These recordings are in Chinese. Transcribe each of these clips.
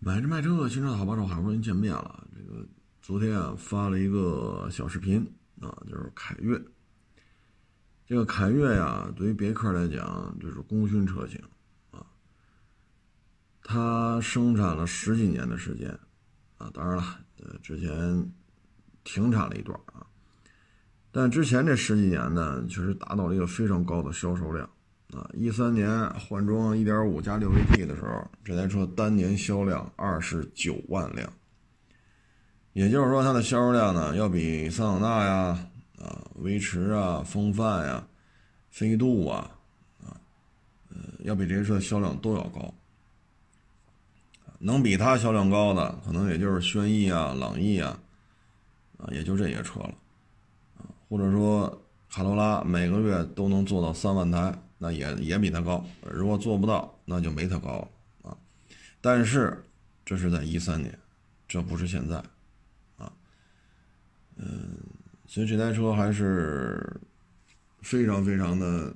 买车卖车，新车好帮手，好不容易见面了。这个昨天啊发了一个小视频啊，就是凯越。这个凯越呀，对于别克来讲，就是功勋车型啊。它生产了十几年的时间啊，当然了，呃，之前停产了一段啊，但之前这十几年呢，确实达到了一个非常高的销售量。啊，一三年换装1.5加 6AT 的时候，这台车单年销量二十九万辆，也就是说，它的销售量呢，要比桑塔纳呀、啊威驰啊、风范呀、飞度啊、啊呃，要比这些车销量都要高。能比它销量高的，可能也就是轩逸啊、朗逸啊，啊，也就这些车了，啊，或者说卡罗拉每个月都能做到三万台。那也也比它高，如果做不到，那就没它高啊。但是这是在一三年，这不是现在啊。嗯，所以这台车还是非常非常的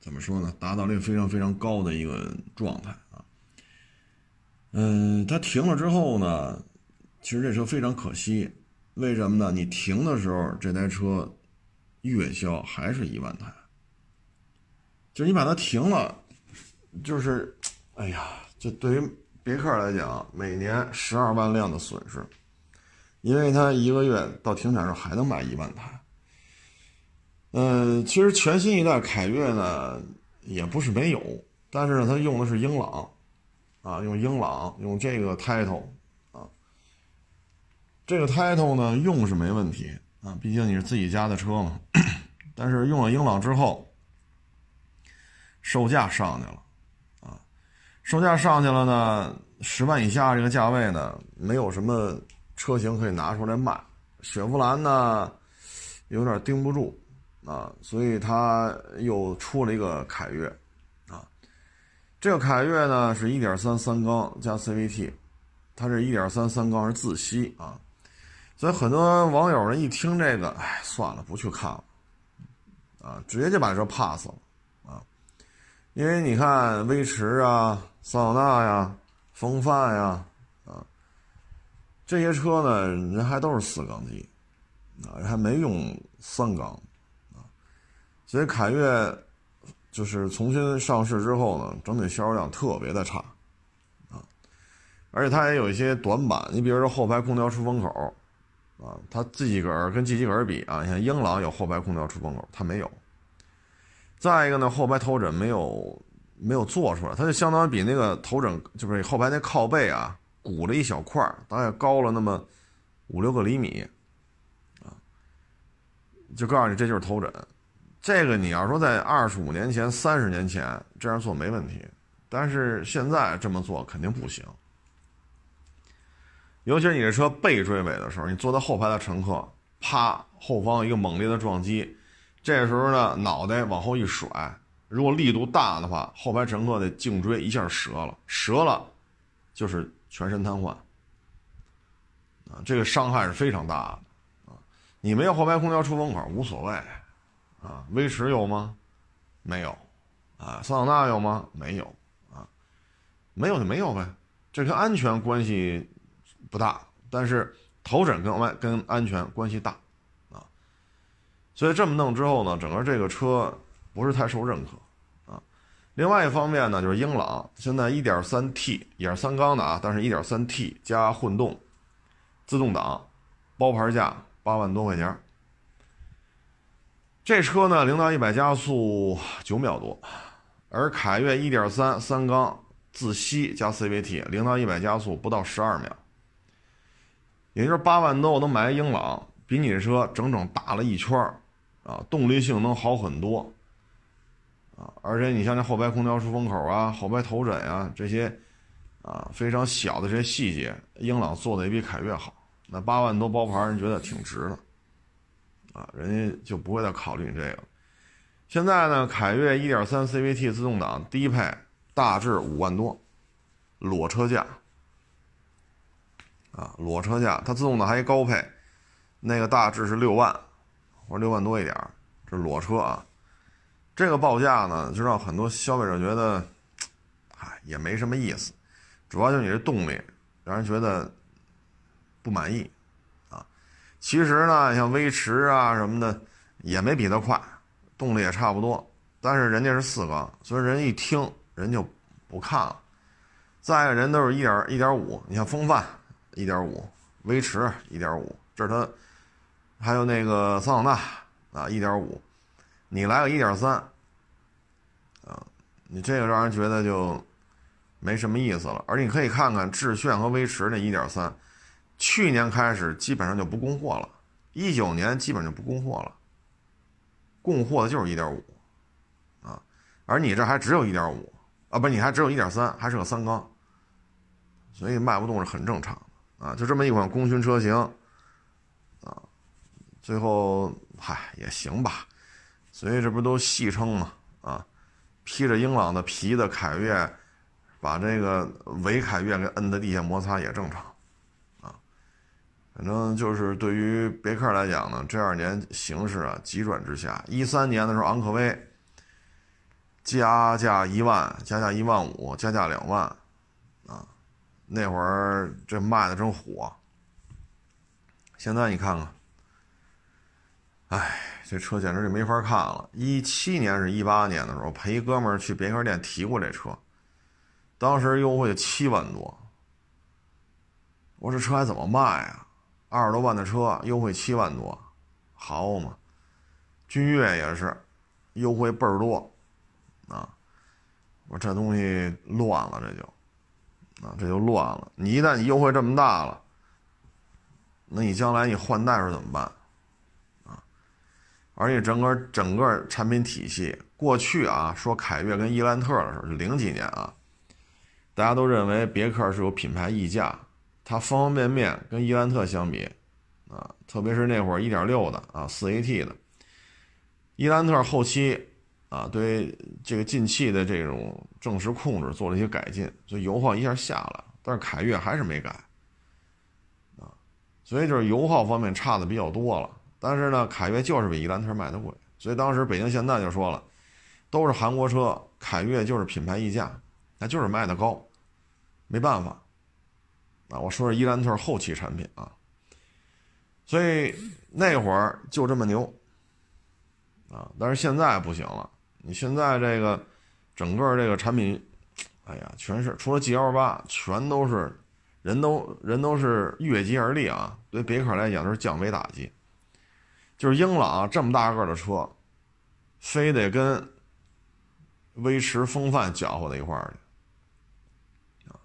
怎么说呢？达到了一个非常非常高的一个状态啊。嗯，它停了之后呢，其实这车非常可惜，为什么呢？你停的时候，这台车月销还是一万台。就是你把它停了，就是，哎呀，这对于别克来讲，每年十二万辆的损失，因为它一个月到停产时候还能卖一万台。嗯，其实全新一代凯越呢也不是没有，但是呢，它用的是英朗，啊，用英朗，用这个 title，啊，这个 title 呢用是没问题啊，毕竟你是自己家的车嘛，但是用了英朗之后。售价上去了，啊，售价上去了呢，十万以下这个价位呢，没有什么车型可以拿出来卖。雪佛兰呢，有点盯不住，啊，所以它又出了一个凯越，啊，这个凯越呢是1.3三缸加 CVT，它这1.3三缸是自吸啊，所以很多网友呢一听这个，哎，算了，不去看了，啊，直接就把这 pass 了。因为你看，威驰啊、桑塔纳呀、风范呀，啊，这些车呢，人还都是四缸机，啊，人还没用三缸，啊，所以凯越就是重新上市之后呢，整体销售量特别的差，啊，而且它也有一些短板，你比如说后排空调出风口，啊，它自己个儿跟自己个儿比啊，你看英朗有后排空调出风口，它没有。再一个呢，后排头枕没有没有做出来，它就相当于比那个头枕就是后排那靠背啊鼓了一小块大概高了那么五六个厘米，啊，就告诉你这就是头枕。这个你要说在二十五年前、三十年前这样做没问题，但是现在这么做肯定不行。尤其是你这车被追尾的时候，你坐在后排的乘客，啪，后方一个猛烈的撞击。这时候呢，脑袋往后一甩，如果力度大的话，后排乘客的颈椎一下折了，折了就是全身瘫痪啊！这个伤害是非常大的啊！你没有后排空调出风口无所谓啊，威驰有吗？没有啊，桑塔纳有吗？没有啊，没有就没有呗，这跟安全关系不大，但是头枕跟安跟安全关系大。所以这么弄之后呢，整个这个车不是太受认可，啊，另外一方面呢，就是英朗现在 1.3T 也是三缸的啊，但是 1.3T 加混动，自动挡，包牌价八万多块钱。这车呢，零到一百加速九秒多，而凯越1.3三缸自吸加 CVT 零到一百加速不到十二秒，也就是八万多我能买英朗，比你这车整整大了一圈。啊，动力性能好很多，啊，而且你像这后排空调出风口啊、后排头枕啊这些，啊，非常小的这些细节，英朗做的也比凯越好。那八万多包牌，人觉得挺值的，啊，人家就不会再考虑你这个。现在呢，凯越1.3 CVT 自动挡低配大致五万多，裸车价，啊，裸车价，它自动挡还一高配，那个大致是六万。或者六万多一点这裸车啊，这个报价呢，就让很多消费者觉得，唉，也没什么意思。主要就是你这动力让人觉得不满意啊。其实呢，像威驰啊什么的也没比它快，动力也差不多，但是人家是四缸，所以人一听人就不看了。再一个人都是一点一点五，你像风范一点五，威驰一点五，这是它，还有那个桑塔纳啊一点五，你来个一点三，啊，你这个让人觉得就没什么意思了。而且你可以看看致炫和威驰那一点三，去年开始基本上就不供货了，一九年基本就不供货了，供货的就是一点五，啊，而你这还只有一点五。啊，不，你还只有一点三，还是个三缸，所以卖不动是很正常的啊。就这么一款功勋车型，最后嗨也行吧。所以这不都戏称嘛？啊，披着英朗的皮的凯越，把这个伪凯越给摁在地下摩擦也正常，啊，反正就是对于别克来讲呢，这二年形势啊急转直下。一三年的时候，昂科威。加价一万，加价一万五，加价两万，啊，那会儿这卖的真火。现在你看看，哎，这车简直就没法看了。一七年是一八年的时候，陪一哥们儿去别克店提过这车，当时优惠七万多。我说这车还怎么卖啊？二十多万的车优惠七万多，好嘛？君越也是，优惠倍儿多。啊！我说这东西乱了，这就，啊，这就乱了。你一旦你优惠这么大了，那你将来你换代时候怎么办？而且整个整个产品体系，过去啊，说凯越跟伊兰特的时候，是零几年啊，大家都认为别克是有品牌溢价，它方方面面跟伊兰特相比，啊，特别是那会儿一点六的啊，四 AT 的，伊兰特后期。啊，对这个进气的这种正时控制做了一些改进，所以油耗一下下来了。但是凯越还是没改，啊，所以就是油耗方面差的比较多了。但是呢，凯越就是比伊兰特卖的贵，所以当时北京现代就说了，都是韩国车，凯越就是品牌溢价，那就是卖的高，没办法。啊，我说是伊兰特后期产品啊，所以那会儿就这么牛，啊，但是现在不行了。你现在这个整个这个产品，哎呀，全是除了 G L 八，全都是人都人都是越级而立啊！对别克来讲都是降维打击，就是英朗这么大个的车，非得跟威驰风范搅和在一块儿去啊！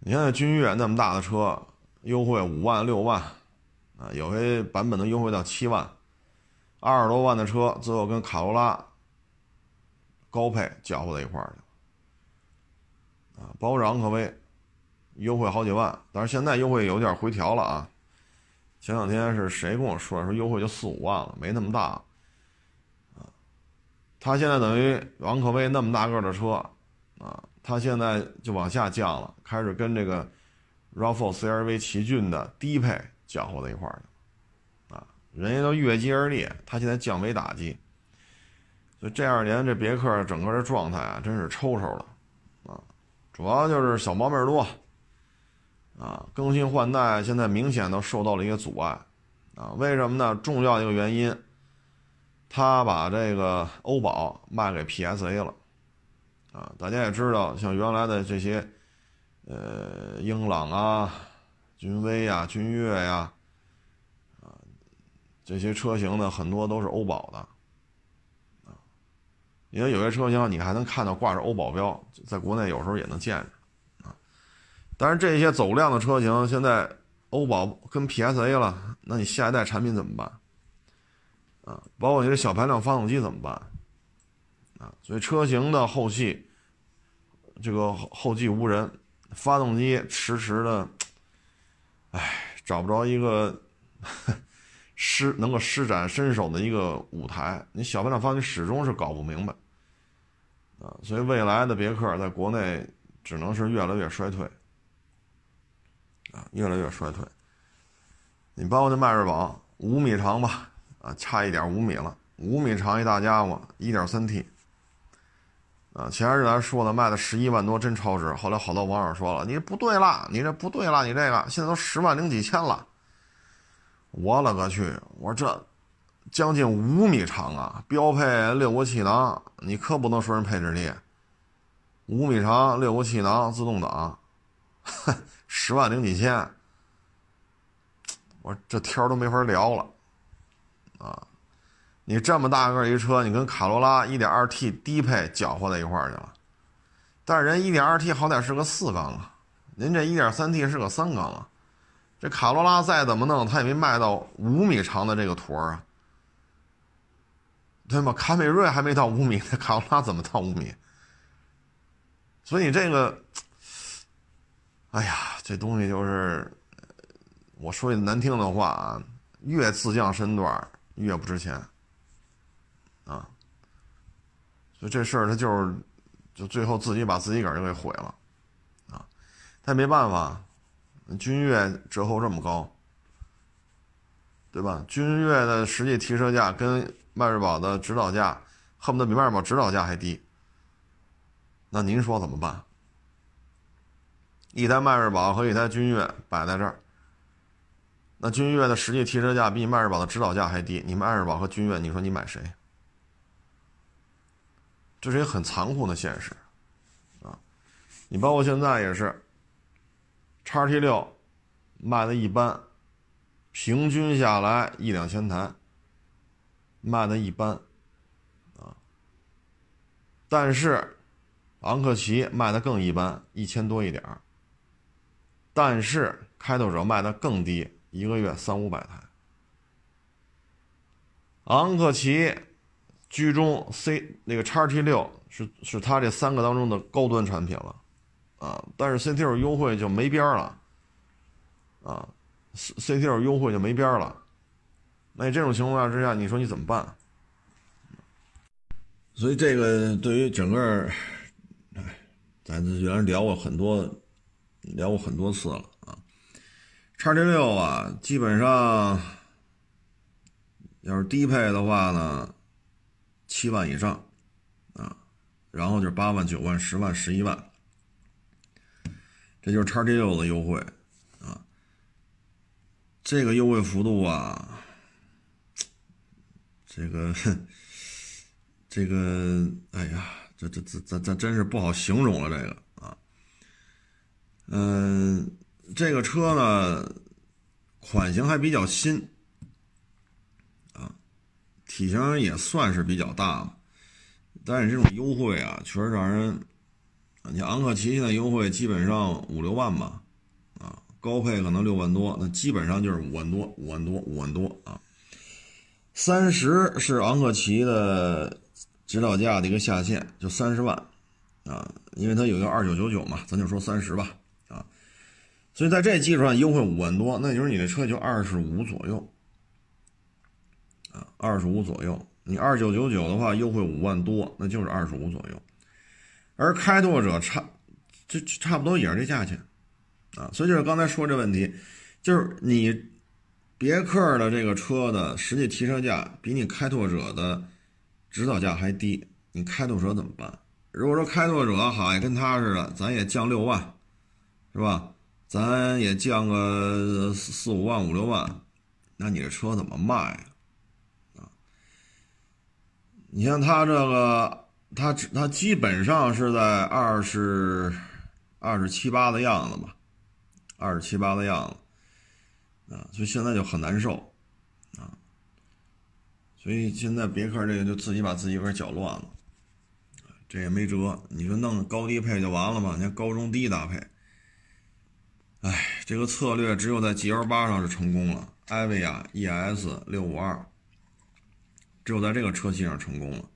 你看那君越那么大的车，优惠五万六万啊，有些版本能优惠到七万。二十多万的车，最后跟卡罗拉高配搅和在一块儿去啊！包括昂科威，优惠好几万，但是现在优惠有点回调了啊。前两天是谁跟我说说优惠就四五万了，没那么大啊。他现在等于昂科威那么大个的车啊，他现在就往下降了，开始跟这个 RAV4 CRV 奇骏的低配搅和在一块儿啊人家都越级而立，他现在降维打击，所以这二年这别克整个的状态啊，真是抽抽的，啊，主要就是小毛病多，啊，更新换代现在明显都受到了一个阻碍，啊，为什么呢？重要一个原因，他把这个欧宝卖给 PSA 了，啊，大家也知道，像原来的这些，呃，英朗啊、君威呀、君越呀。啊这些车型呢，很多都是欧宝的，啊，因为有些车型你还能看到挂着欧宝标，在国内有时候也能见着，但是这些走量的车型现在欧宝跟 PSA 了，那你下一代产品怎么办？啊，包括你这小排量发动机怎么办？啊，所以车型的后期这个后继无人，发动机迟迟的，哎，找不着一个。施能够施展身手的一个舞台，你小排量发动机始终是搞不明白，啊，所以未来的别克在国内只能是越来越衰退，啊，越来越衰退。你包括那迈锐宝五米长吧，啊，差一点五米了，五米长一大家伙，一点三 T，啊，前些日咱说的卖的十一万多真超值，后来好多网友说了，你不对了，你这不对了，你这个现在都十万零几千了。我勒个去！我说这将近五米长啊，标配六个气囊，你可不能说人配置低。五米长，六个气囊，自动挡，十万零几千。我这天都没法聊了，啊！你这么大个一车，你跟卡罗拉 1.2T 低配搅和在一块儿去了，但是人 1.2T 好歹是个四缸啊，您这 1.3T 是个三缸啊。这卡罗拉再怎么弄，它也没卖到五米长的这个坨啊，对吗？凯美瑞还没到五米，那卡罗拉怎么到五米？所以这个，哎呀，这东西就是，我说句难听的话啊，越自降身段越不值钱，啊，所以这事儿他就是，就最后自己把自己个儿就给毁了，啊，他也没办法。君越折后这么高，对吧？君越的实际提车价跟迈锐宝的指导价恨不得比迈锐宝指导价还低。那您说怎么办？一台迈锐宝和一台君越摆在这儿，那君越的实际提车价比迈锐宝的指导价还低，你迈锐宝和君越，你说你买谁？这是一个很残酷的现实啊！你包括现在也是。叉 T 六卖的一般，平均下来一两千台，卖的一般，啊，但是昂克旗卖的更一般，一千多一点儿，但是开拓者卖的更低，一个月三五百台，昂克旗居中 C 那个叉 T 六是是它这三个当中的高端产品了。啊，但是 CT 优惠就没边了，啊，CT 优惠就没边了，那这种情况之下，你说你怎么办？所以这个对于整个，哎，咱原来聊过很多，聊过很多次了啊。叉 T 六啊，基本上要是低配的话呢，七万以上，啊，然后就是八万、九万、十万、十一万。这就是叉 T 六的优惠，啊，这个优惠幅度啊，这个，这个，哎呀，这这这这这真是不好形容了，这个，嗯，这个车呢，款型还比较新，啊，体型也算是比较大了，但是这种优惠啊，确实让人。你昂克旗现在优惠基本上五六万吧，啊，高配可能六万多，那基本上就是五万多，五万多，五万多啊。三十是昂克旗的指导价的一个下限，就三十万，啊，因为它有一个二九九九嘛，咱就说三十吧，所以在这基础上优惠五万多，那就是你的车就二十五左右，啊，二十五左右，你二九九九的话优惠五万多，那就是二十五左右。而开拓者差，这差不多也是这价钱，啊，所以就是刚才说这问题，就是你别克的这个车的实际提车价比你开拓者的指导价还低，你开拓者怎么办？如果说开拓者好像跟他似的，咱也降六万，是吧？咱也降个四五万、五六万，那你这车怎么卖啊？你像他这个。它只它基本上是在二十二十七八的样子吧，二十七八的样子啊，所以现在就很难受啊，所以现在别克这个就自己把自己给搅乱了，这也没辙。你说弄高低配就完了吗？你看高中低搭配，哎，这个策略只有在 G L 八上是成功了，艾维亚 E S 六五二，只有在这个车系上成功了。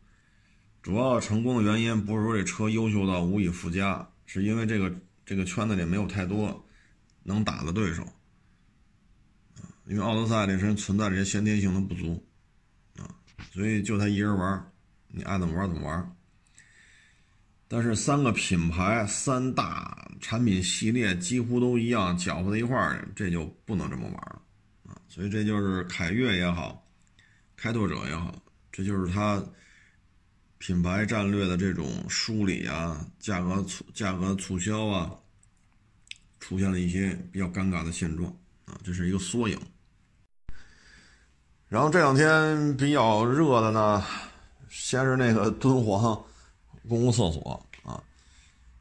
主要成功的原因不是说这车优秀到无以复加，是因为这个这个圈子里没有太多能打的对手因为奥德赛这身存在这些先天性的不足啊，所以就他一人玩，你爱怎么玩怎么玩。但是三个品牌、三大产品系列几乎都一样，搅和在一块儿，这就不能这么玩了啊。所以这就是凯越也好，开拓者也好，这就是他。品牌战略的这种梳理啊，价格促价格促销啊，出现了一些比较尴尬的现状啊，这是一个缩影。然后这两天比较热的呢，先是那个敦煌公共厕所啊，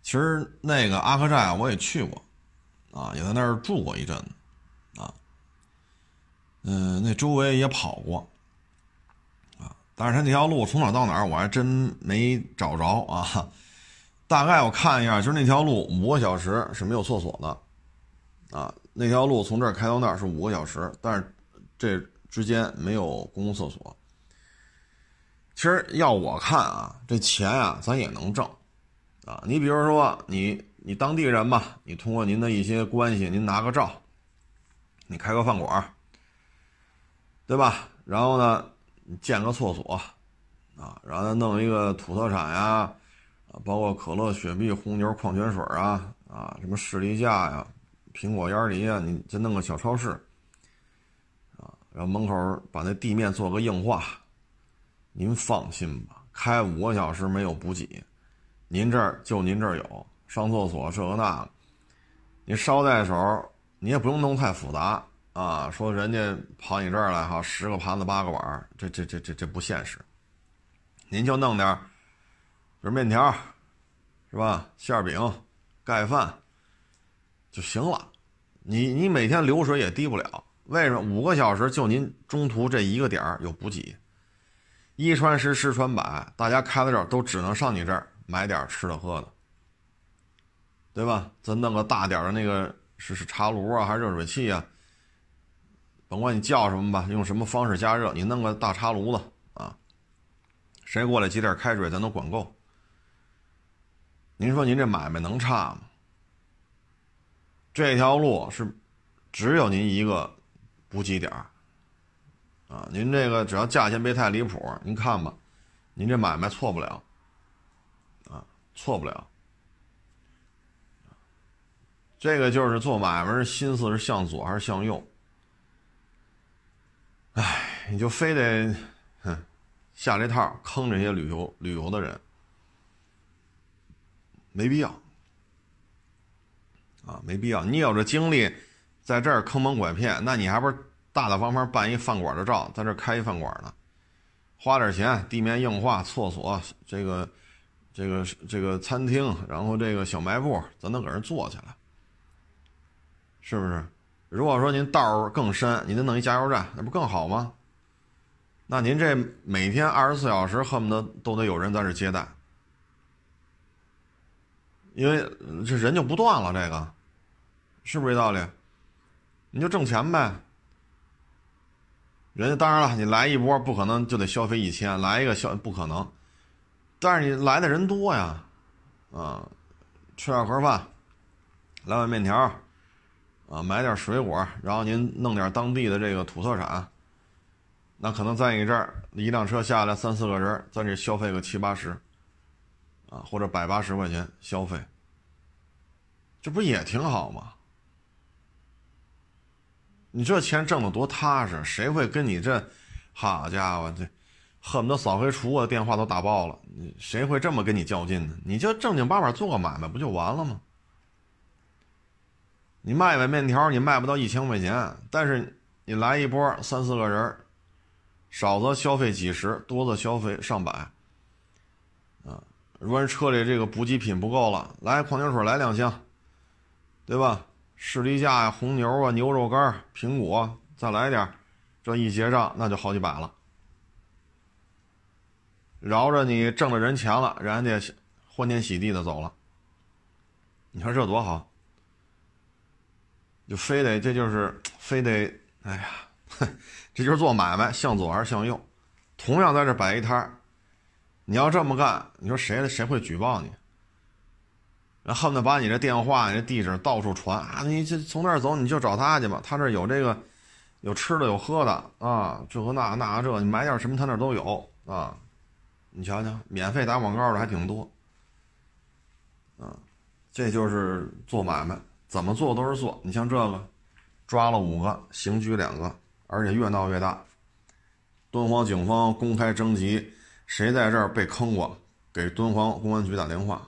其实那个阿克寨我也去过啊，也在那儿住过一阵子啊，嗯，那周围也跑过。啊但是他那条路从哪到哪，我还真没找着啊。大概我看一下，就是那条路五个小时是没有厕所的，啊，那条路从这儿开到那儿是五个小时，但是这之间没有公共厕所。其实要我看啊，这钱啊，咱也能挣，啊，你比如说你你当地人吧，你通过您的一些关系，您拿个照，你开个饭馆，对吧？然后呢？你建个厕所，啊，然后再弄一个土特产呀，啊，包括可乐、雪碧、红牛、矿泉水啊，啊，什么士力架呀、苹果、鸭梨啊，你再弄个小超市，啊，然后门口把那地面做个硬化，您放心吧，开五个小时没有补给，您这儿就您这儿有上厕所这个那个，你捎带手，你也不用弄太复杂。啊，说人家跑你这儿来哈，十个盘子八个碗这这这这这不现实。您就弄点，就是面条，是吧？馅饼、盖饭就行了。你你每天流水也低不了。为什么？五个小时就您中途这一个点儿有补给，一传十，十传百，大家开到这儿都只能上你这儿买点吃的喝的，对吧？再弄个大点的那个是是茶炉啊，还是热水器啊？甭管你叫什么吧，用什么方式加热，你弄个大茶炉子啊，谁过来接点开水，咱都管够。您说您这买卖能差吗？这条路是只有您一个补给点儿啊，您这个只要价钱别太离谱，您看吧，您这买卖错不了啊，错不了。这个就是做买卖，心思是向左还是向右？哎，你就非得，哼，下这套坑这些旅游旅游的人，没必要，啊，没必要。你有这精力，在这儿坑蒙拐骗，那你还不是大大方方办一饭馆的照，在这开一饭馆呢？花点钱，地面硬化，厕所，这个，这个，这个餐厅，然后这个小卖部，咱都搁这做起来，是不是？如果说您道更深，您得弄一加油站，那不更好吗？那您这每天二十四小时恨不得都得有人在这接待，因为这人就不断了，这个是不是这道理？你就挣钱呗。人家当然了，你来一波不可能就得消费一千，来一个消不可能，但是你来的人多呀，啊，吃两盒饭，来碗面条。啊，买点水果，然后您弄点当地的这个土特产，那可能在你这儿一辆车下来三四个人，在这消费个七八十，啊，或者百八十块钱消费，这不也挺好吗？你这钱挣的多踏实，谁会跟你这，好家伙，这恨不得扫黑除恶电话都打爆了，谁会这么跟你较劲呢？你就正经八百做个买卖不就完了吗？你卖碗面条，你卖不到一千块钱，但是你来一波三四个人，少则消费几十，多则消费上百。啊，如果车里这个补给品不够了，来矿泉水来两箱，对吧？士力架呀、红牛啊、牛肉干、苹果，再来点，这一结账那就好几百了，饶着你挣了人钱了，人家欢天喜地的走了。你说这多好？就非得，这就是非得，哎呀，这就是做买卖，向左还是向右？同样在这摆一摊你要这么干，你说谁谁会举报你？然后恨不得把你这电话、你这地址到处传啊！你这从那儿走，你就找他去吧，他这有这个，有吃的，有喝的啊，这和那那这，你买点什么，他那都有啊。你瞧瞧，免费打广告的还挺多，啊，这就是做买卖。怎么做都是做，你像这个，抓了五个，刑拘两个，而且越闹越大。敦煌警方公开征集谁在这儿被坑过，给敦煌公安局打电话。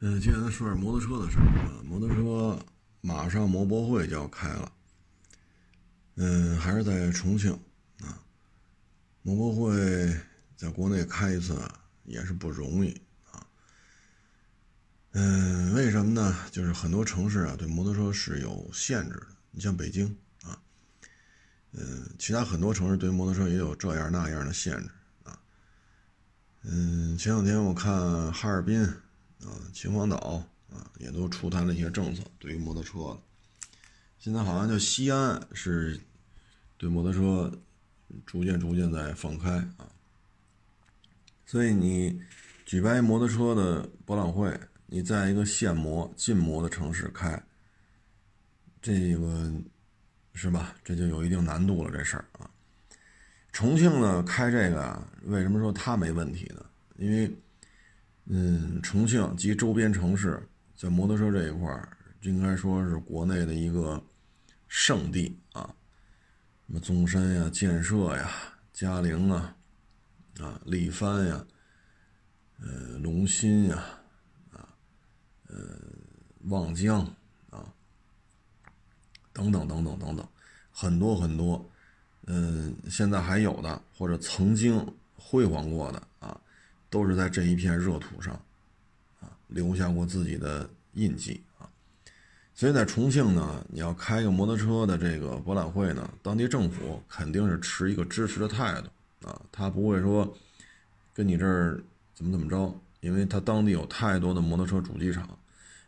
嗯，接下来说点摩托车的事儿啊。摩托车马上摩博会就要开了，嗯，还是在重庆啊。摩博会在国内开一次也是不容易啊。嗯，为什么呢？就是很多城市啊对摩托车是有限制的。你像北京啊。嗯，其他很多城市对摩托车也有这样那样的限制啊。嗯，前两天我看哈尔滨啊、秦皇岛啊，也都出台了一些政策，对于摩托车。现在好像就西安是对摩托车逐渐逐渐在放开啊。所以你举办摩托车的博览会，你在一个限摩、禁摩的城市开，这个。是吧？这就有一定难度了，这事儿啊。重庆呢开这个啊，为什么说它没问题呢？因为，嗯，重庆及周边城市在摩托车这一块儿，应该说是国内的一个圣地啊。什么宗山呀、建设呀、嘉陵啊、啊力帆呀、呃龙鑫呀、啊呃望江啊。等等等等等等，很多很多，嗯，现在还有的或者曾经辉煌过的啊，都是在这一片热土上，啊，留下过自己的印记啊。所以在重庆呢，你要开个摩托车的这个博览会呢，当地政府肯定是持一个支持的态度啊，他不会说跟你这儿怎么怎么着，因为他当地有太多的摩托车主机厂，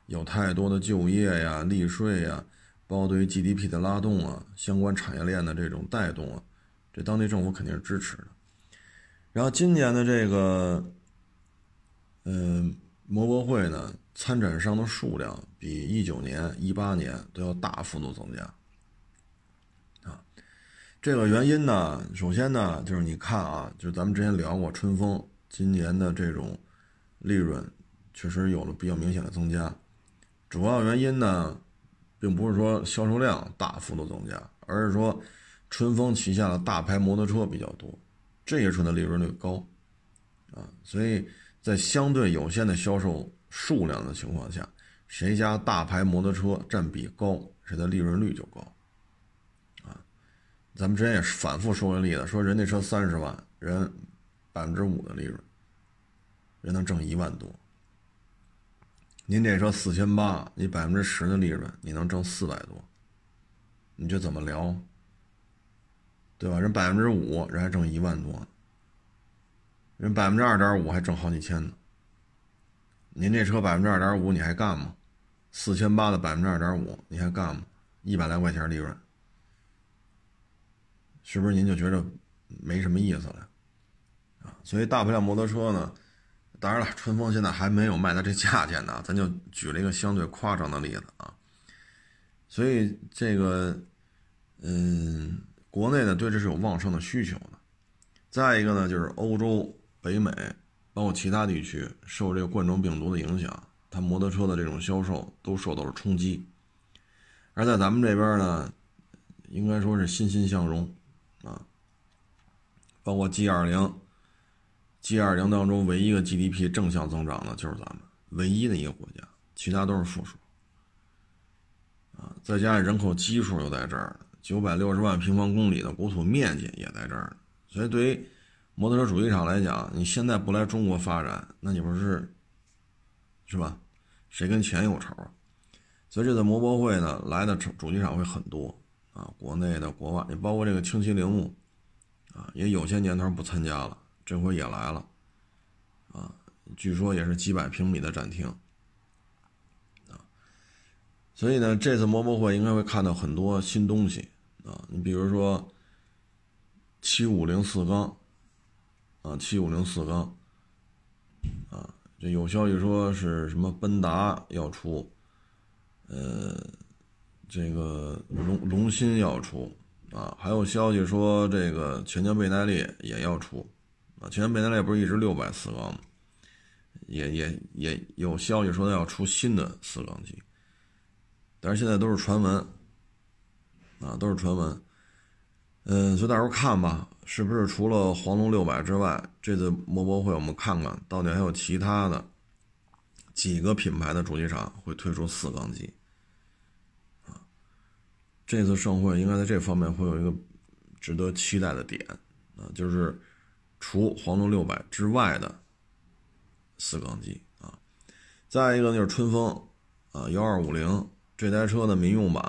有太多的就业呀、利税呀。包括对于 GDP 的拉动啊，相关产业链的这种带动啊，这当地政府肯定是支持的。然后今年的这个，嗯，摩博会呢，参展商的数量比一九年、一八年都要大幅度增加。啊，这个原因呢，首先呢，就是你看啊，就是咱们之前聊过，春风今年的这种利润确实有了比较明显的增加，主要原因呢。并不是说销售量大幅度增加，而是说春风旗下的大牌摩托车比较多，这些车的利润率高，啊，所以在相对有限的销售数量的情况下，谁家大牌摩托车占比高，谁的利润率就高，啊，咱们之前也是反复说过例子，说人那车三十万，人百分之五的利润，人能挣一万多。您这车四千八，你百分之十的利润，你能挣四百多，你这怎么聊？对吧？人百分之五，人还挣一万多，人百分之二点五还挣好几千呢。您这车百分之二点五，你还干吗？四千八的百分之二点五，你还干吗？一百来块钱利润，是不是您就觉得没什么意思了？啊，所以大排量摩托车呢？当然了，春风现在还没有卖到这价钱呢，咱就举了一个相对夸张的例子啊。所以这个，嗯，国内呢对这是有旺盛的需求的。再一个呢，就是欧洲、北美，包括其他地区，受这个冠状病毒的影响，它摩托车的这种销售都受到了冲击。而在咱们这边呢，应该说是欣欣向荣啊，包括 G 二零。G 二零当中唯一一个 GDP 正向增长的就是咱们唯一的一个国家，其他都是负数。啊，再加上人口基数又在这儿，九百六十万平方公里的国土面积也在这儿，所以对于摩托车主机厂来讲，你现在不来中国发展，那你不是是吧？谁跟钱有仇？所以这次摩博会呢，来的主机厂会很多啊，国内的、国外，也包括这个轻骑铃木啊，也有些年头不参加了。这回也来了，啊，据说也是几百平米的展厅，啊，所以呢，这次摩博会应该会看到很多新东西，啊，你比如说七五零四缸，啊，七五零四缸，啊，这有消息说是什么奔达要出，呃，这个龙龙芯要出，啊，还有消息说这个全江倍耐力也要出。啊，前贝耐力不是一直六百四缸吗？也也也有消息说要出新的四缸机，但是现在都是传闻，啊，都是传闻。嗯，所以到时候看吧，是不是除了黄龙六百之外，这次摩博会我们看看到底还有其他的几个品牌的主机厂会推出四缸机啊？这次盛会应该在这方面会有一个值得期待的点啊，就是除黄龙六百之外的四缸机啊。再一个就是春风啊幺二五零这台车的民用版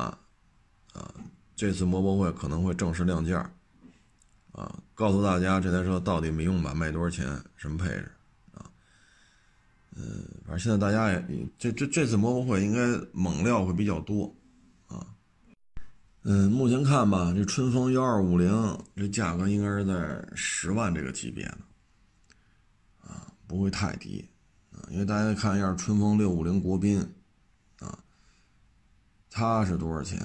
啊。这次摩博会可能会正式亮价，啊，告诉大家这台车到底民用版卖多少钱，什么配置，啊，嗯，反正现在大家也这这这次摩博会应该猛料会比较多，啊，嗯，目前看吧，这春风幺二五零这价格应该是在十万这个级别的，啊，不会太低，啊，因为大家看一下春风六五零国宾，啊，它是多少钱？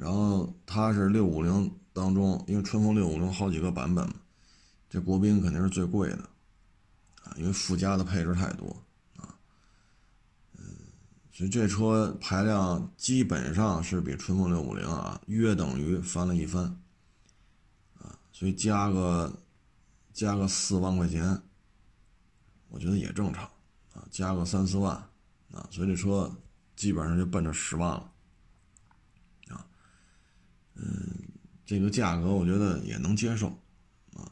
然后它是六五零当中，因为春风六五零好几个版本嘛，这国宾肯定是最贵的，啊，因为附加的配置太多，啊，嗯，所以这车排量基本上是比春风六五零啊约等于翻了一番，啊，所以加个加个四万块钱，我觉得也正常，啊，加个三四万，啊，所以这车基本上就奔着十万了。嗯，这个价格我觉得也能接受，啊，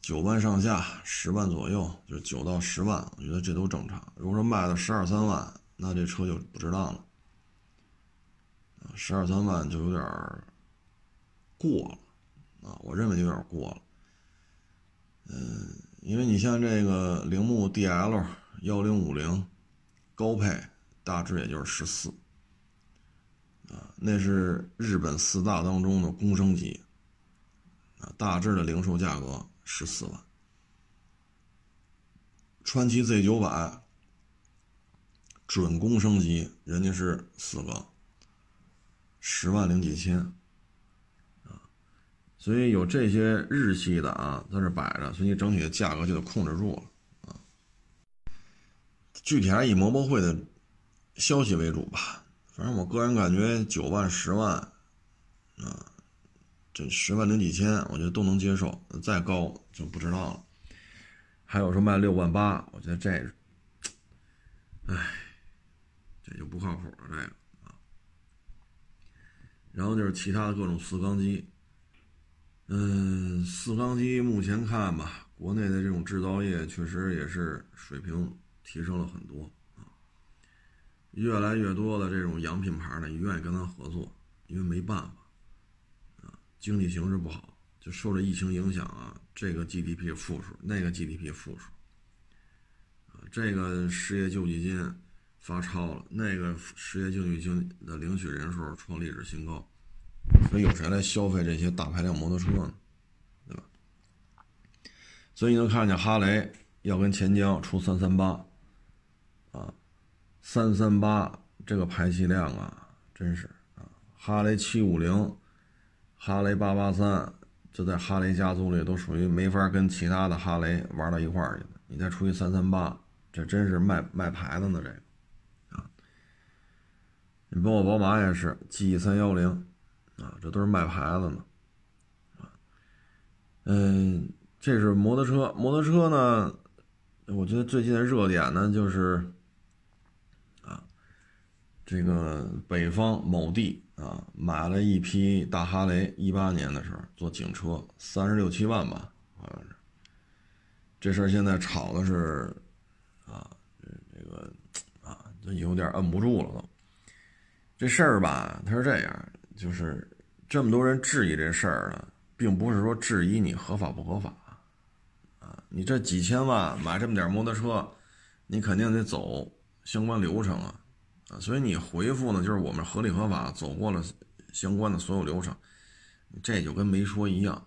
九万上下，十万左右，就是九到十万，我觉得这都正常。如果说卖到十二三万，那这车就不值当了，啊，十二三万就有点儿过了，啊，我认为就有点过了。嗯，因为你像这个铃木 DL 幺零五零高配，大致也就是十四。那是日本四大当中的公升级，啊，大致的零售价格十四万。川崎 Z 九百准公升级，人家是四个，十万零几千，啊，所以有这些日系的啊在这摆着，所以你整体的价格就得控制住了啊。具体还是以摩博会的消息为主吧。反正我个人感觉九万、十万，啊，这十万零几千，我觉得都能接受。再高就不知道了。还有说卖六万八，我觉得这，唉，这就不靠谱了。这个啊，然后就是其他的各种四缸机，嗯，四缸机目前看吧，国内的这种制造业确实也是水平提升了很多。越来越多的这种洋品牌呢，也愿意跟他合作，因为没办法，啊，经济形势不好，就受这疫情影响啊，这个 GDP 负数，那个 GDP 负数，啊，这个失业救济金发超了，那个失业救济金的领取人数创历史新高，所以有谁来消费这些大排量摩托车呢？对吧？所以你能看见哈雷要跟钱江出三三八，三三八这个排气量啊，真是啊！哈雷七五零、哈雷八八三，这在哈雷家族里都属于没法跟其他的哈雷玩到一块儿去的。你再出一三三八，这真是卖卖牌子呢，这个啊！你包括宝马也是 G 三幺零啊，这都是卖牌子呢啊。嗯，这是摩托车，摩托车呢，我觉得最近的热点呢就是。这个北方某地啊，买了一批大哈雷，一八年的时候做警车，三十六七万吧，好像是。这事儿现在炒的是，啊，这个啊，就有点摁不住了都。这事儿吧，它是这样，就是这么多人质疑这事儿呢，并不是说质疑你合法不合法，啊，你这几千万买这么点摩托车，你肯定得走相关流程啊。所以你回复呢，就是我们合理合法走过了相关的所有流程，这就跟没说一样。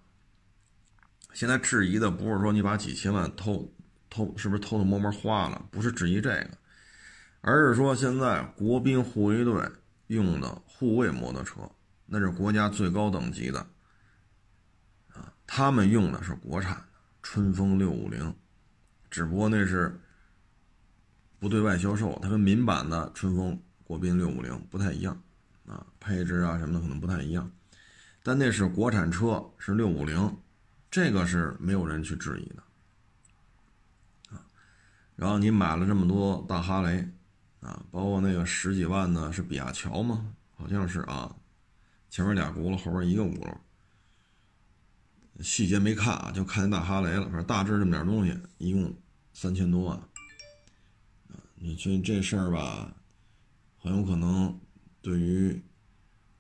现在质疑的不是说你把几千万偷偷是不是偷偷摸摸花了，不是质疑这个，而是说现在国宾护卫队用的护卫摩托车，那是国家最高等级的啊，他们用的是国产的春风六五零，只不过那是。不对外销售，它跟民版的春风国宾六五零不太一样，啊，配置啊什么的可能不太一样。但那是国产车，是六五零，这个是没有人去质疑的啊。然后你买了这么多大哈雷啊，包括那个十几万的是比亚乔吗？好像是啊，前面俩轱辘，后边一个轱辘。细节没看啊，就看见大哈雷了。反正大致这么点东西，一共三千多万。你这这事儿吧，很有可能对于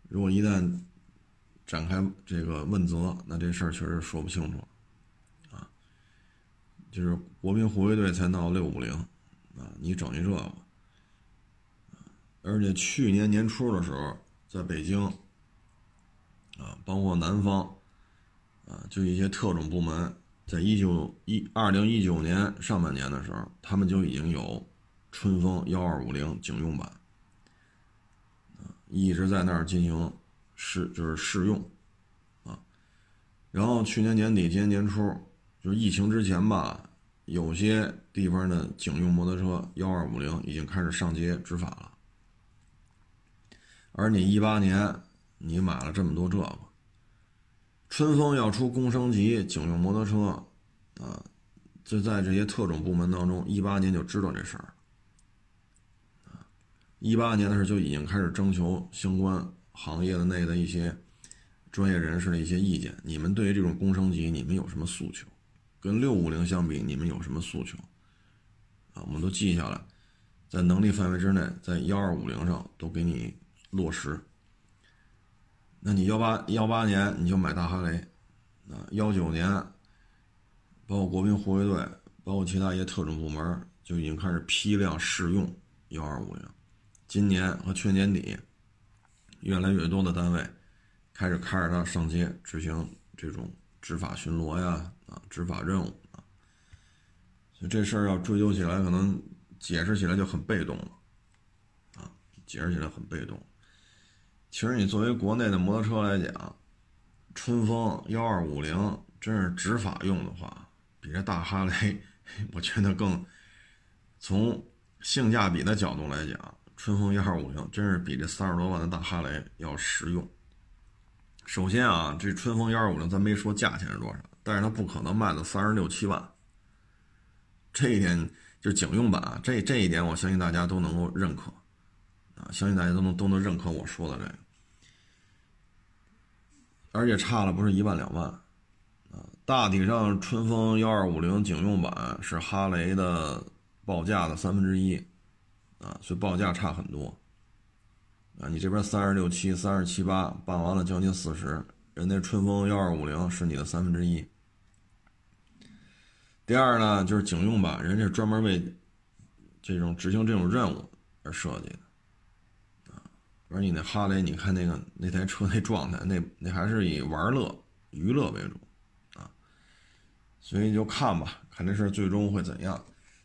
如果一旦展开这个问责，那这事儿确实说不清楚。啊，就是国民护卫队才闹六五零，啊，你整一这个，而且去年年初的时候，在北京，啊，包括南方。啊，就一些特种部门，在一九一二零一九年上半年的时候，他们就已经有春风幺二五零警用版，一直在那儿进行试，就是试用，啊，然后去年年底、今年年初，就是疫情之前吧，有些地方的警用摩托车幺二五零已经开始上街执法了，而你一八年你买了这么多这个。春风要出工升级警用摩托车，啊，就在这些特种部门当中，一八年就知道这事儿，一八年的时候就已经开始征求相关行业的内的一些专业人士的一些意见。你们对于这种工升级，你们有什么诉求？跟六五零相比，你们有什么诉求？啊，我们都记下来，在能力范围之内，在幺二五零上都给你落实。那你幺八幺八年你就买大哈雷，啊，幺九年，包括国民护卫队，包括其他一些特种部门就已经开始批量试用幺二五零。今年和去年底，越来越多的单位开始开着它上街执行这种执法巡逻呀，啊，执法任务啊。所以这事儿要追究起来，可能解释起来就很被动了，啊，解释起来很被动。其实你作为国内的摩托车来讲，春风幺二五零真是执法用的话，比这大哈雷，我觉得更从性价比的角度来讲，春风幺二五零真是比这三十多万的大哈雷要实用。首先啊，这春风幺二五零咱没说价钱是多少，但是它不可能卖到三十六七万，这一点就警用版，这这一点我相信大家都能够认可。啊，相信大家都能都能认可我说的这个，而且差了不是一万两万，啊，大体上春风幺二五零警用版是哈雷的报价的三分之一，啊，所以报价差很多，啊，你这边三十六七、三十七八办完了将近四十，人家春风幺二五零是你的三分之一。第二呢，就是警用版，人家专门为这种执行这种任务而设计的。啊而你那哈雷，你看那个那台车那状态，那那还是以玩乐、娱乐为主，啊，所以就看吧，看这事最终会怎样。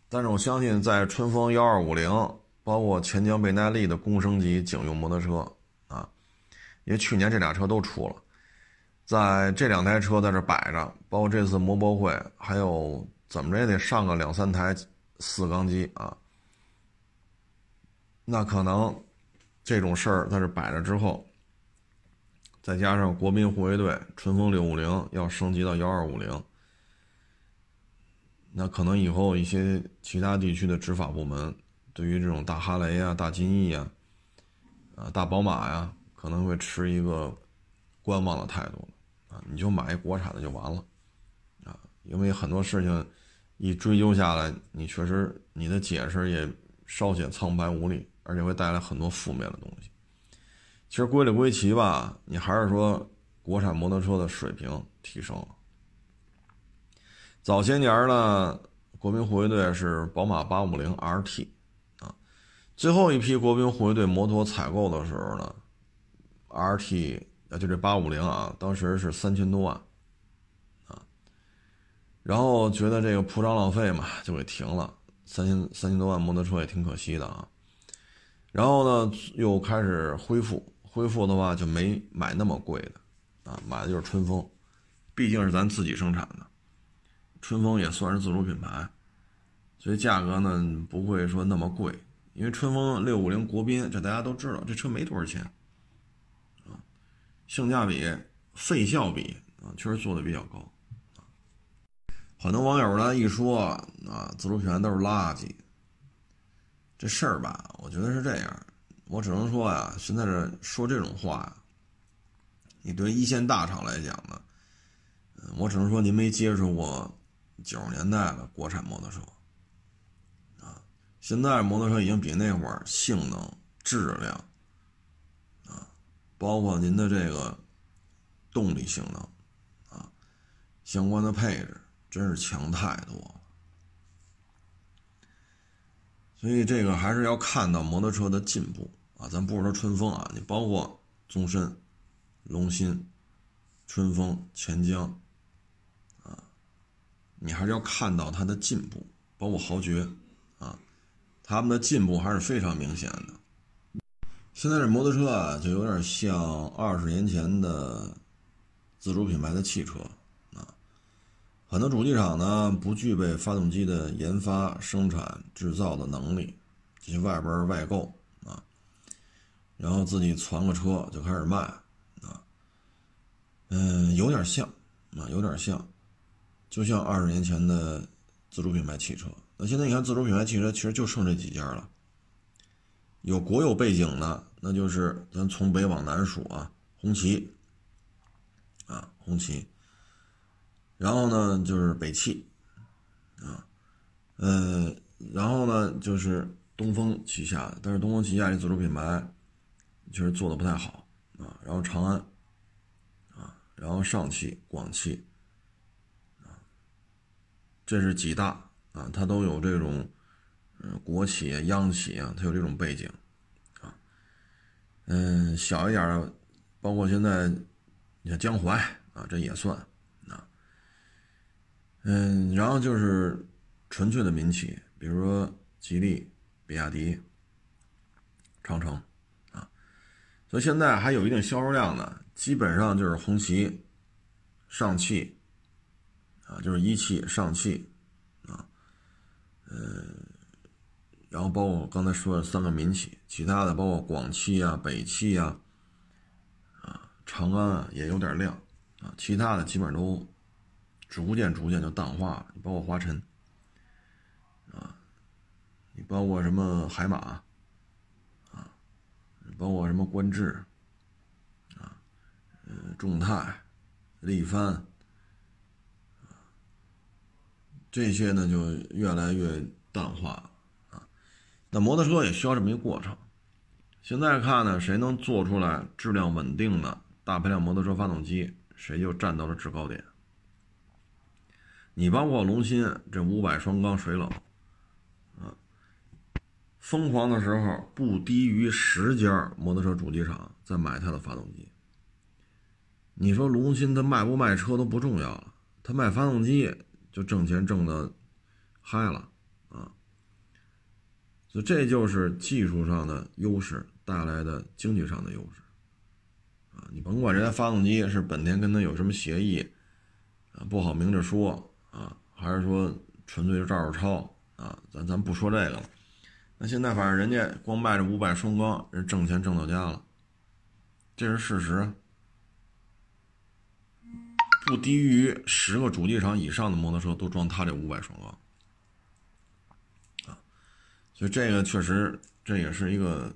但是我相信，在春风幺二五零，包括钱江倍耐力的工升级警用摩托车，啊，因为去年这俩车都出了，在这两台车在这摆着，包括这次摩博会，还有怎么着也得上个两三台四缸机啊，那可能。这种事儿在这摆着之后，再加上国民护卫队春风六五零要升级到幺二五零，那可能以后一些其他地区的执法部门对于这种大哈雷呀、大金翼呀、啊大宝马呀，可能会持一个观望的态度啊，你就买一国产的就完了啊，因为很多事情一追究下来，你确实你的解释也稍显苍白无力。而且会带来很多负面的东西。其实归了归齐吧，你还是说国产摩托车的水平提升了。早些年呢，国民护卫队是宝马八五零 RT，最后一批国宾护卫队摩托采购的时候呢，RT 啊就这八五零啊，当时是三千多万啊，然后觉得这个铺张浪费嘛，就给停了。三千三千多万摩托车也挺可惜的啊。然后呢，又开始恢复，恢复的话就没买那么贵的，啊，买的就是春风，毕竟是咱自己生产的，春风也算是自主品牌，所以价格呢不会说那么贵，因为春风六五零国宾这大家都知道，这车没多少钱，啊，性价比费效比啊，确实做的比较高。很多网友呢一说啊，自主品牌都是垃圾，这事儿吧，我觉得是这样，我只能说呀，现在这说这种话，你对一线大厂来讲呢，我只能说您没接触过九十年代的国产摩托车。现在摩托车已经比那会儿性能、质量，啊，包括您的这个动力性能，啊，相关的配置，真是强太多了。所以这个还是要看到摩托车的进步啊，咱不是说春风啊，你包括宗申、龙鑫、春风、钱江，啊，你还是要看到它的进步，包括豪爵。他们的进步还是非常明显的。现在这摩托车啊，就有点像二十年前的自主品牌的汽车啊。很多主机厂呢不具备发动机的研发、生产、制造的能力，这些外边外购啊，然后自己攒个车就开始卖啊。嗯，有点像啊，有点像，就像二十年前的自主品牌汽车。那现在你看，自主品牌汽车其实就剩这几家了。有国有背景的，那就是咱从北往南数啊，红旗啊，红旗。然后呢，就是北汽啊，呃，然后呢就是东风旗下的，但是东风旗下这自主品牌其实做的不太好啊。然后长安啊，然后上汽、广汽啊，这是几大。啊，它都有这种，嗯，国企、央企啊，它有这种背景，啊，嗯，小一点的，包括现在，你像江淮啊，这也算啊，嗯，然后就是纯粹的民企，比如说吉利、比亚迪、长城，啊，所以现在还有一定销售量的，基本上就是红旗、上汽，啊，就是一汽、上汽。嗯，然后包括刚才说的三个民企，其他的包括广汽啊、北汽啊、啊长安啊也有点亮啊，其他的基本上都逐渐逐渐就淡化了。包括华晨啊，你包括什么海马啊，包括什么观致啊，呃众泰、力帆。这些呢就越来越淡化啊，那摩托车也需要这么一个过程。现在看呢，谁能做出来质量稳定的大排量摩托车发动机，谁就站到了制高点。你包括龙鑫这五百双缸水冷，啊，疯狂的时候不低于十家摩托车主机厂在买它的发动机。你说龙鑫他卖不卖车都不重要了，他卖发动机。就挣钱挣的嗨了啊，所以这就是技术上的优势带来的经济上的优势啊！你甭管人家发动机是本田跟他有什么协议啊，不好明着说啊，还是说纯粹是照着抄啊？咱咱不说这个了。那现在反正人家光卖这五百双缸，人挣钱挣到家了，这是事实。不低于十个主机厂以上的摩托车都装它这五百双缸，啊，所以这个确实这也是一个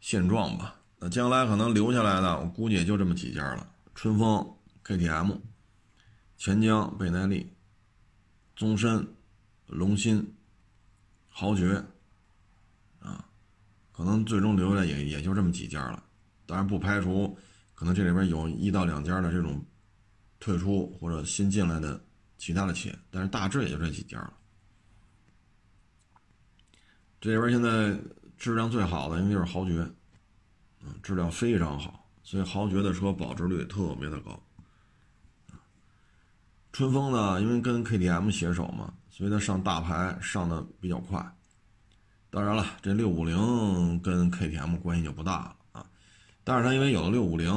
现状吧。那将来可能留下来的，我估计也就这么几家了：春风、KTM、钱江、倍耐力、宗申、龙鑫、豪爵，啊，可能最终留下来也也就这么几家了。当然不排除可能这里边有一到两家的这种。退出或者新进来的其他的企业，但是大致也就这几家了。这边现在质量最好的应该就是豪爵，嗯，质量非常好，所以豪爵的车保值率特别的高。春风呢，因为跟 KTM 携手嘛，所以它上大牌上的比较快。当然了，这六五零跟 KTM 关系就不大了啊，但是它因为有了六五零。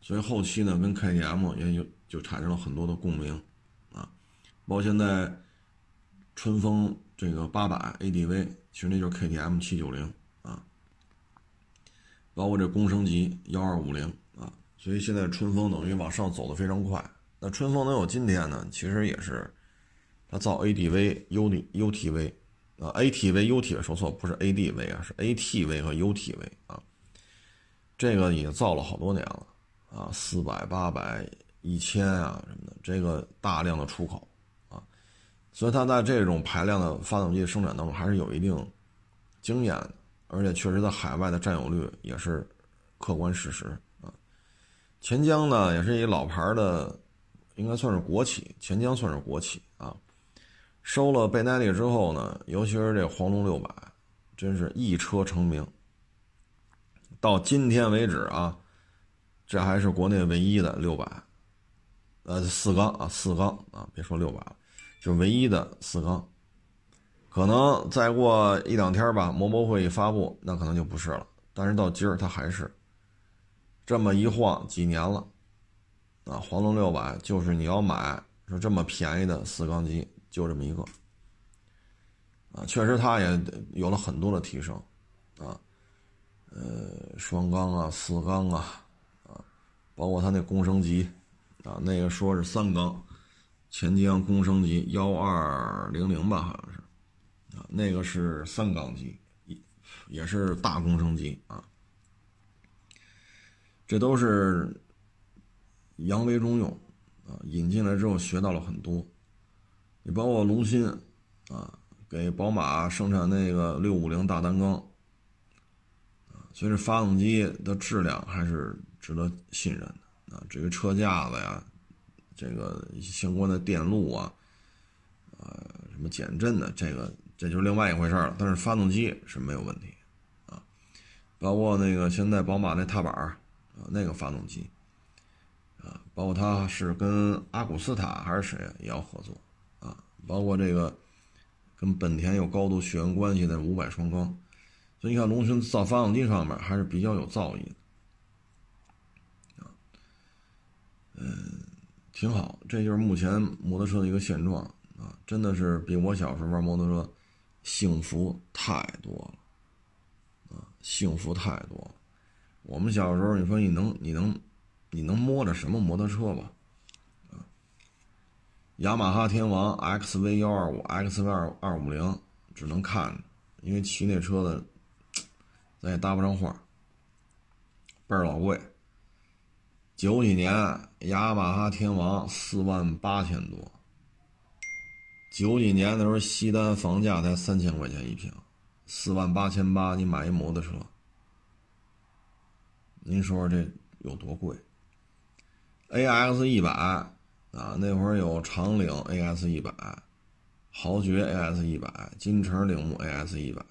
所以后期呢，跟 KTM 也有就产生了很多的共鸣，啊，包括现在春风这个八百 ADV，其实那就是 KTM 七九零啊，包括这工升级幺二五零啊，所以现在春风等于往上走的非常快。那春风能有今天呢？其实也是它造 ADV、UD、UTV 啊，ATV、UTV 说错，不是 ADV 啊，是 ATV 和 UTV 啊。这个也造了好多年了啊，四百、八百、一千啊什么的，这个大量的出口啊，所以它在这种排量的发动机生产当中还是有一定经验的，而且确实在海外的占有率也是客观事实啊。钱江呢也是一老牌的，应该算是国企，钱江算是国企啊。收了贝耐力之后呢，尤其是这黄龙六百，真是一车成名。到今天为止啊，这还是国内唯一的六百，呃，四缸啊，四缸啊，别说六百了，就唯一的四缸。可能再过一两天吧，摩博会一发布，那可能就不是了。但是到今儿，它还是这么一晃几年了啊。黄龙六百就是你要买说这么便宜的四缸机，就这么一个啊，确实它也有了很多的提升啊。呃，双缸啊，四缸，啊，包括它那公升级，啊，那个说是三缸，钱江公升级幺二零零吧，好像是，啊，那个是三缸机，也是大公升级啊，这都是扬为中用，啊，引进来之后学到了很多，你包括龙芯，啊，给宝马生产那个六五零大单缸。所以这发动机的质量还是值得信任的啊！至于车架子呀，这个相关的电路啊，呃，什么减震的，这个这就是另外一回事了。但是发动机是没有问题啊，包括那个现在宝马那踏板啊，那个发动机啊，包括它是跟阿古斯塔还是谁也要合作啊，包括这个跟本田有高度血缘关系的五百双缸。所以你看，龙芯造发动机上面还是比较有造诣的，啊，嗯，挺好。这就是目前摩托车的一个现状啊，真的是比我小时候玩摩托车幸福太多了，啊，幸福太多了。我们小时候，你说你能你能你能摸着什么摩托车吧？啊，雅马哈天王 XV 幺二五、XV 二二五零只能看着，因为骑那车的。咱也搭不上话，倍儿老贵。九几年雅马哈天王四万八千多，九几年的时候西单房价才三千块钱一平，四万八千八你买一摩托车，您说说这有多贵？AX 一百啊，那会儿有长岭 AS 一百，豪爵 AS 一百，金城铃木 AS 一百。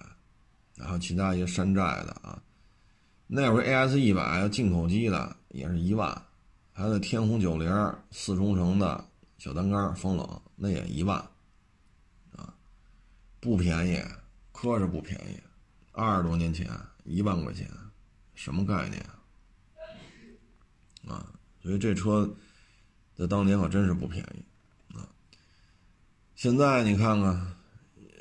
然后其他一些山寨的啊，那会儿 AS 一百进口机的也是一万，还有那天虹九零四冲程的小单缸风冷那也一万，啊，不便宜，可是不便宜，二十多年前一万块钱，什么概念啊？所以这车在当年可真是不便宜啊。现在你看看，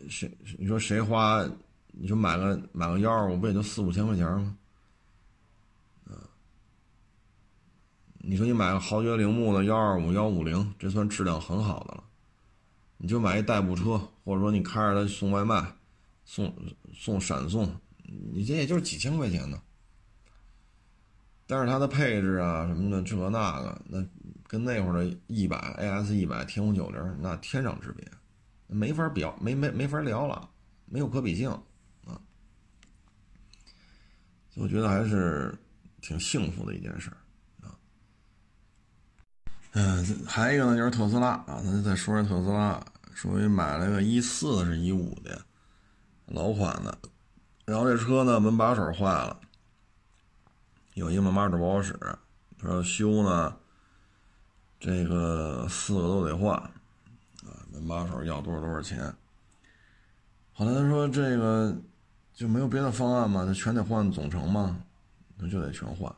谁你说谁花？你说买个买个幺二五不也就四五千块钱吗？你说你买个豪爵铃木的幺二五幺五零，这算质量很好的了。你就买一代步车，或者说你开着它送外卖，送送闪送，你这也就是几千块钱呢。但是它的配置啊什么的这那个，那跟那会儿的一百 AS 一百天虹九零那天壤之别，没法表，没没没法聊了，没有可比性啊。我觉得还是挺幸福的一件事。嗯，还有一个呢，就是特斯拉啊，咱再说说特斯拉，属于买了个一四是一五的老款的，然后这车呢门把手坏了，有一个门把手不好使，他说修呢，这个四个都得换啊，门把手要多少多少钱。后来他说这个。就没有别的方案吗？那全得换总成吗？那就得全换，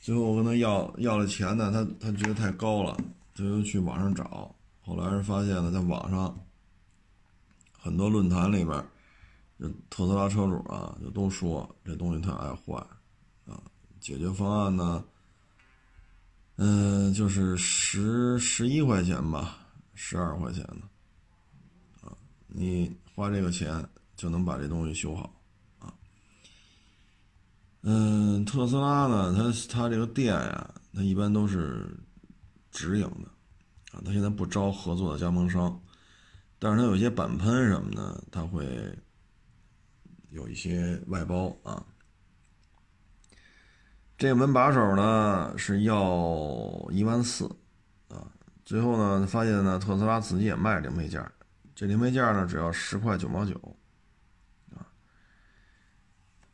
最后我跟他要要了钱呢，他他觉得太高了，他就去网上找。后来是发现呢，在网上很多论坛里边，特斯拉车主啊，就都说这东西太爱坏，啊，解决方案呢，嗯，就是十十一块钱吧，十二块钱的，啊，你花这个钱就能把这东西修好，嗯，特斯拉呢，它它这个店呀，它一般都是直营的，啊，它现在不招合作的加盟商，但是它有些板喷什么的，它会有一些外包啊。这个门把手呢是要一万四，啊，最后呢发现呢特斯拉自己也卖零配件，这零配件呢只要十块九毛九，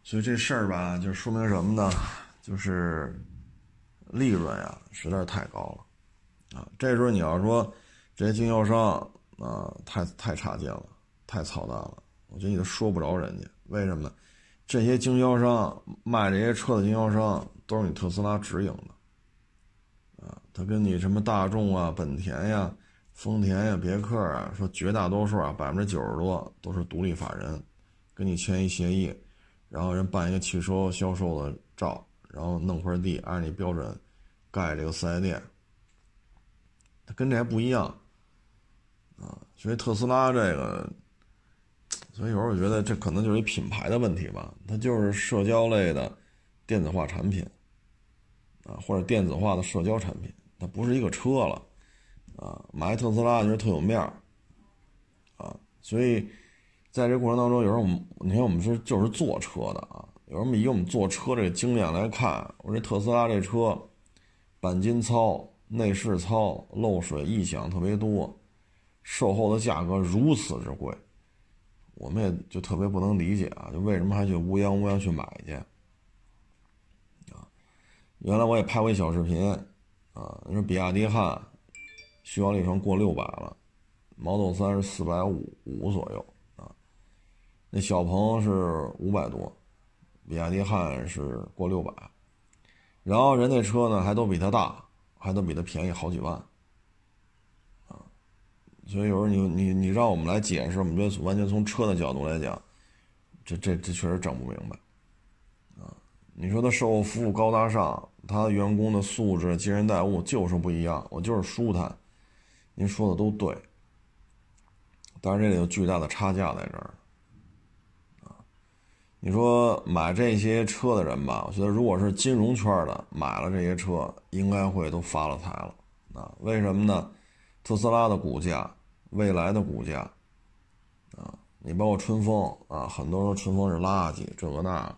所以这事儿吧就说明什么呢？就是利润呀实在是太高了，啊，这时候你要说这些经销商啊太太差劲了，太操蛋了，我觉得你都说不着人家，为什么呢？这些经销商卖这些车的经销商。都是你特斯拉直营的，啊，他跟你什么大众啊、本田呀、丰田呀、别克啊，说绝大多数啊，百分之九十多都是独立法人，跟你签一协议，然后人办一个汽车销售的照，然后弄块地，按你标准盖这个四 S 店，他跟这还不一样，啊，所以特斯拉这个，所以有时候我觉得这可能就是一品牌的问题吧，它就是社交类的电子化产品。啊，或者电子化的社交产品，它不是一个车了，啊，买特斯拉就是特有面儿，啊，所以在这过程当中，有时候我们，你看我们是就是坐车的啊，有时候以我们坐车这个经验来看，我这特斯拉这车，钣金糙，内饰糙，漏水异响特别多，售后的价格如此之贵，我们也就特别不能理解啊，就为什么还去乌泱乌泱去买去啊？原来我也拍过一小视频，啊，你说比亚迪汉续航里程过六百了，Model 3是四百五五左右，那小鹏是五百多，比亚迪汉是过六百，然后人那车呢还都比它大，还都比它便宜好几万，啊，所以有时候你你你让我们来解释，我们就完全从车的角度来讲，这这这确实整不明白。啊你说他售后服务高大上，他员工的素质、接人待物就是不一样，我就是舒坦。您说的都对，但是这里有巨大的差价在这儿。你说买这些车的人吧，我觉得如果是金融圈的买了这些车，应该会都发了财了啊。为什么呢？特斯拉的股价、未来的股价啊，你包括春风啊，很多人说春风是垃圾，这个那。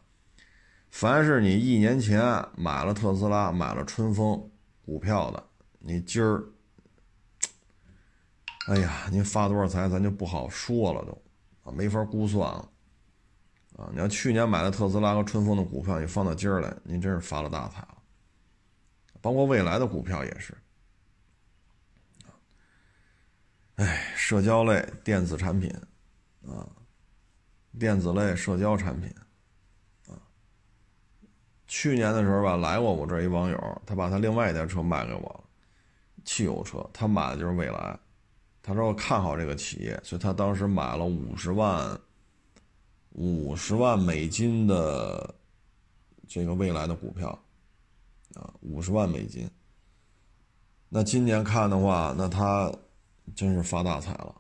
凡是你一年前买了特斯拉、买了春风股票的，你今儿，哎呀，您发多少财，咱就不好说了，都啊，没法估算了啊！你要去年买了特斯拉和春风的股票，你放到今儿来，您真是发了大财了。包括未来的股票也是，哎，社交类电子产品啊，电子类社交产品。啊去年的时候吧，来过我这一网友，他把他另外一台车卖给我了，汽油车，他买的就是蔚来，他说我看好这个企业，所以他当时买了五十万，五十万美金的这个未来的股票，啊，五十万美金。那今年看的话，那他真是发大财了，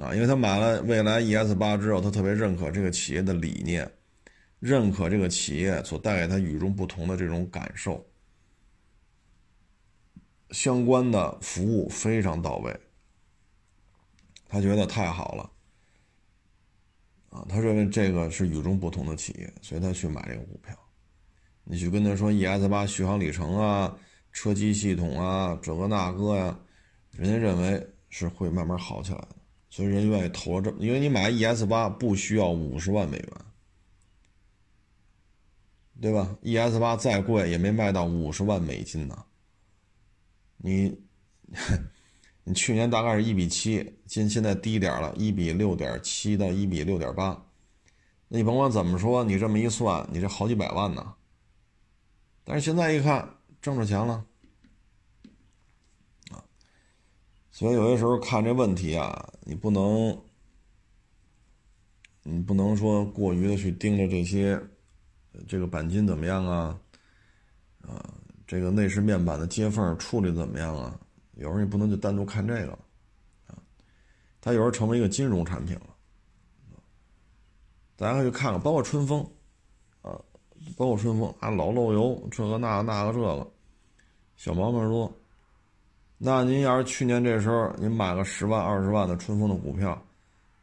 啊，因为他买了蔚来 ES 八之后，他特别认可这个企业的理念。认可这个企业所带给他与众不同的这种感受，相关的服务非常到位，他觉得太好了，啊，他认为这个是与众不同的企业，所以他去买这个股票。你去跟他说 ES 八续航里程啊、车机系统啊、这个那个呀，人家认为是会慢慢好起来的，所以人愿意投了这，因为你买 ES 八不需要五十万美元。对吧？ES 八再贵也没卖到五十万美金呢。你，你去年大概是一比七，今现在低点了，一比六点七到一比六点八。那你甭管怎么说，你这么一算，你这好几百万呢。但是现在一看，挣着钱了啊。所以有些时候看这问题啊，你不能，你不能说过于的去盯着这些。这个钣金怎么样啊？啊，这个内饰面板的接缝处理怎么样啊？有时候你不能就单独看这个啊，它有时候成为一个金融产品了。大家可以看看，包括春风，啊，包括春风啊，老漏油，这个那个那个这个，小毛病多。那您要是去年这时候您买个十万二十万的春风的股票，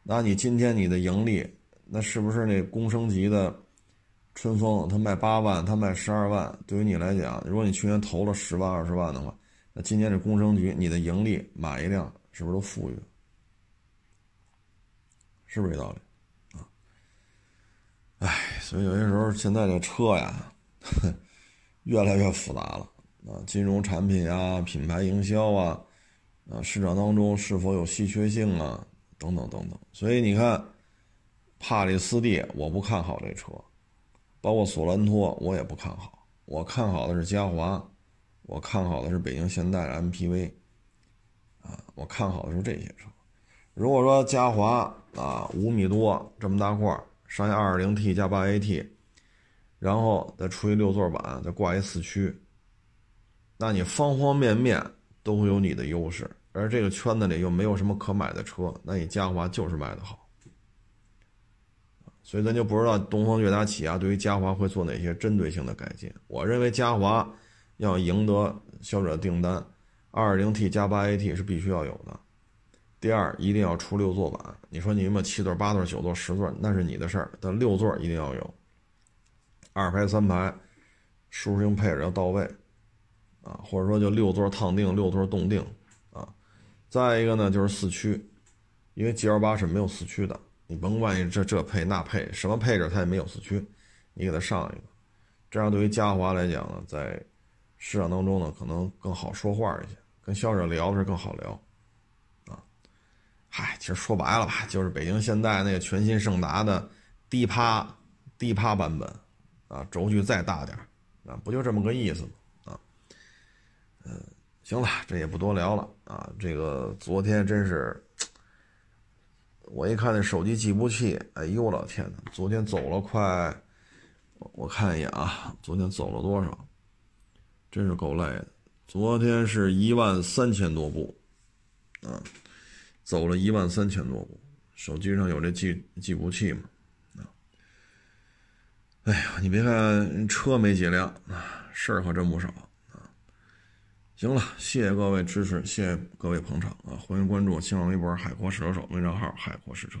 那你今天你的盈利，那是不是那工升级的春风它卖八万，它卖十二万？对于你来讲，如果你去年投了十万二十万的话，那今年这工升级你的盈利买一辆是不是都富裕？是不是这道理？唉，所以有些时候现在这车呀，越来越复杂了啊，金融产品啊，品牌营销啊，啊，市场当中是否有稀缺性啊，等等等等。所以你看，帕里斯蒂我不看好这车，包括索兰托我也不看好，我看好的是嘉华，我看好的是北京现代的 MPV，啊，我看好的是这些车。如果说嘉华啊，五米多这么大块。商业 2.0T 加 8AT，然后再出一六座版，再挂一四驱，那你方方面面都会有你的优势。而这个圈子里又没有什么可买的车，那你嘉华就是卖的好。所以咱就不知道东风悦达起亚对于嘉华会做哪些针对性的改进。我认为嘉华要赢得消费者订单，2.0T 加 8AT 是必须要有的。第二，一定要出六座版。你说你有没七座、八座、九座、十座，那是你的事儿。但六座一定要有，二排、三排，舒适性配置要到位，啊，或者说就六座烫定、六座动定，啊。再一个呢，就是四驱，因为 G L 八是没有四驱的。你甭管你这这配那配，什么配置它也没有四驱，你给它上一个，这样对于嘉华来讲呢，在市场当中呢，可能更好说话一些，跟消费者聊是更好聊。啊嗨，其实说白了吧，就是北京现代那个全新胜达的低趴低趴版本，啊，轴距再大点啊，不就这么个意思吗？啊，嗯，行了，这也不多聊了啊。这个昨天真是，我一看那手机计步器，哎呦我老天呐，昨天走了快，我看一眼啊，昨天走了多少？真是够累的，昨天是一万三千多步，啊。走了一万三千多步，手机上有这计计步器嘛？啊，哎呀，你别看车没几辆啊，事儿可真不少啊。行了，谢谢各位支持，谢谢各位捧场啊！欢迎关注新浪微博“海阔试车手”微账号“海阔试车”。